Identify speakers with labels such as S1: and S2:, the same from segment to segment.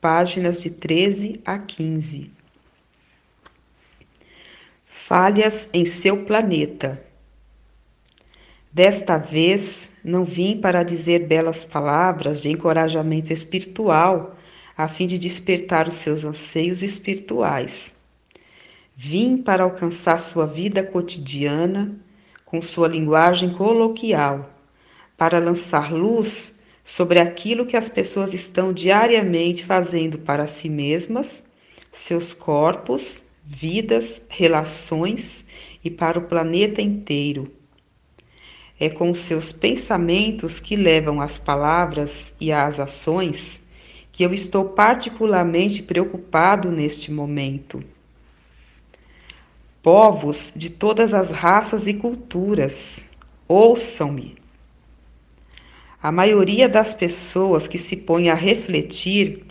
S1: páginas de 13 a 15. Falhas em seu planeta. Desta vez não vim para dizer belas palavras de encorajamento espiritual a fim de despertar os seus anseios espirituais. Vim para alcançar sua vida cotidiana com sua linguagem coloquial, para lançar luz sobre aquilo que as pessoas estão diariamente fazendo para si mesmas, seus corpos, vidas, relações e para o planeta inteiro. É com seus pensamentos que levam as palavras e as ações que eu estou particularmente preocupado neste momento. Povos de todas as raças e culturas, ouçam-me. A maioria das pessoas que se põe a refletir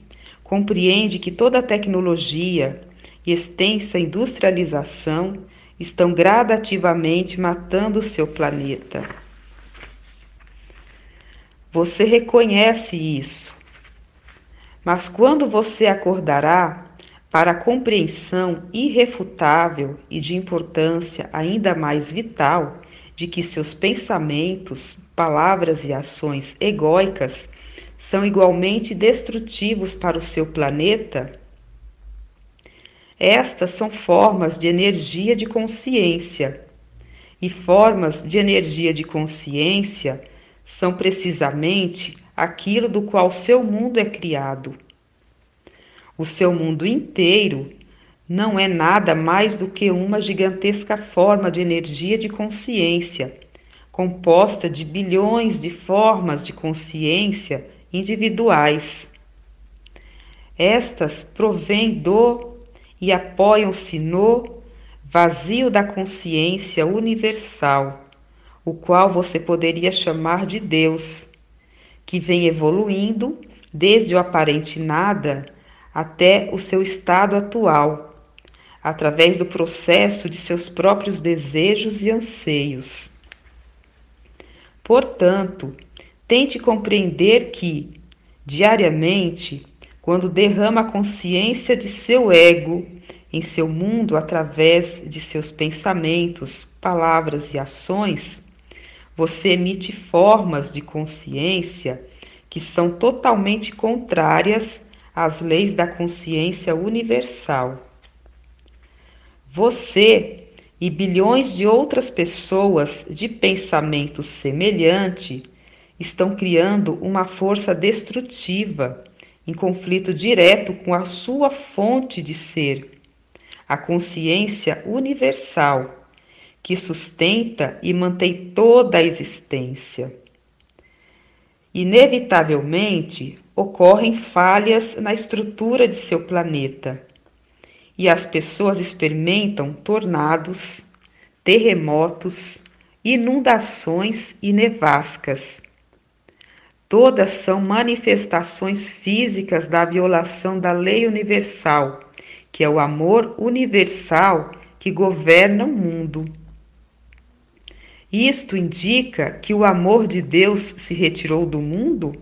S1: compreende que toda a tecnologia e extensa industrialização estão gradativamente matando o seu planeta. Você reconhece isso, mas quando você acordará para a compreensão irrefutável e de importância ainda mais vital de que seus pensamentos, palavras e ações egóicas são igualmente destrutivos para o seu planeta? Estas são formas de energia de consciência. E formas de energia de consciência são precisamente aquilo do qual seu mundo é criado. O seu mundo inteiro não é nada mais do que uma gigantesca forma de energia de consciência composta de bilhões de formas de consciência individuais. Estas provêm do e apoiam-se no vazio da consciência universal, o qual você poderia chamar de Deus, que vem evoluindo desde o aparente nada até o seu estado atual, através do processo de seus próprios desejos e anseios. Portanto, tente compreender que, diariamente, quando derrama a consciência de seu ego em seu mundo através de seus pensamentos, palavras e ações, você emite formas de consciência que são totalmente contrárias às leis da consciência universal. Você e bilhões de outras pessoas de pensamento semelhante estão criando uma força destrutiva em conflito direto com a sua fonte de ser, a consciência universal, que sustenta e mantém toda a existência. Inevitavelmente ocorrem falhas na estrutura de seu planeta e as pessoas experimentam tornados, terremotos, inundações e nevascas. Todas são manifestações físicas da violação da lei universal, que é o amor universal que governa o mundo. Isto indica que o amor de Deus se retirou do mundo?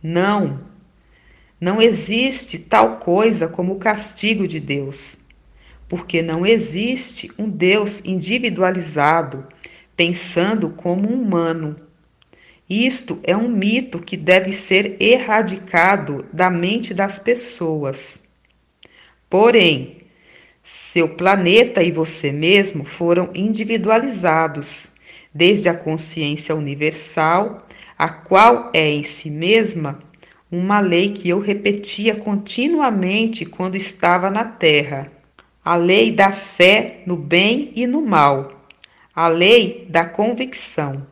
S1: Não, não existe tal coisa como o castigo de Deus, porque não existe um Deus individualizado, pensando como um humano. Isto é um mito que deve ser erradicado da mente das pessoas. Porém, seu planeta e você mesmo foram individualizados, desde a consciência universal, a qual é em si mesma uma lei que eu repetia continuamente quando estava na terra. A lei da fé no bem e no mal, a lei da convicção.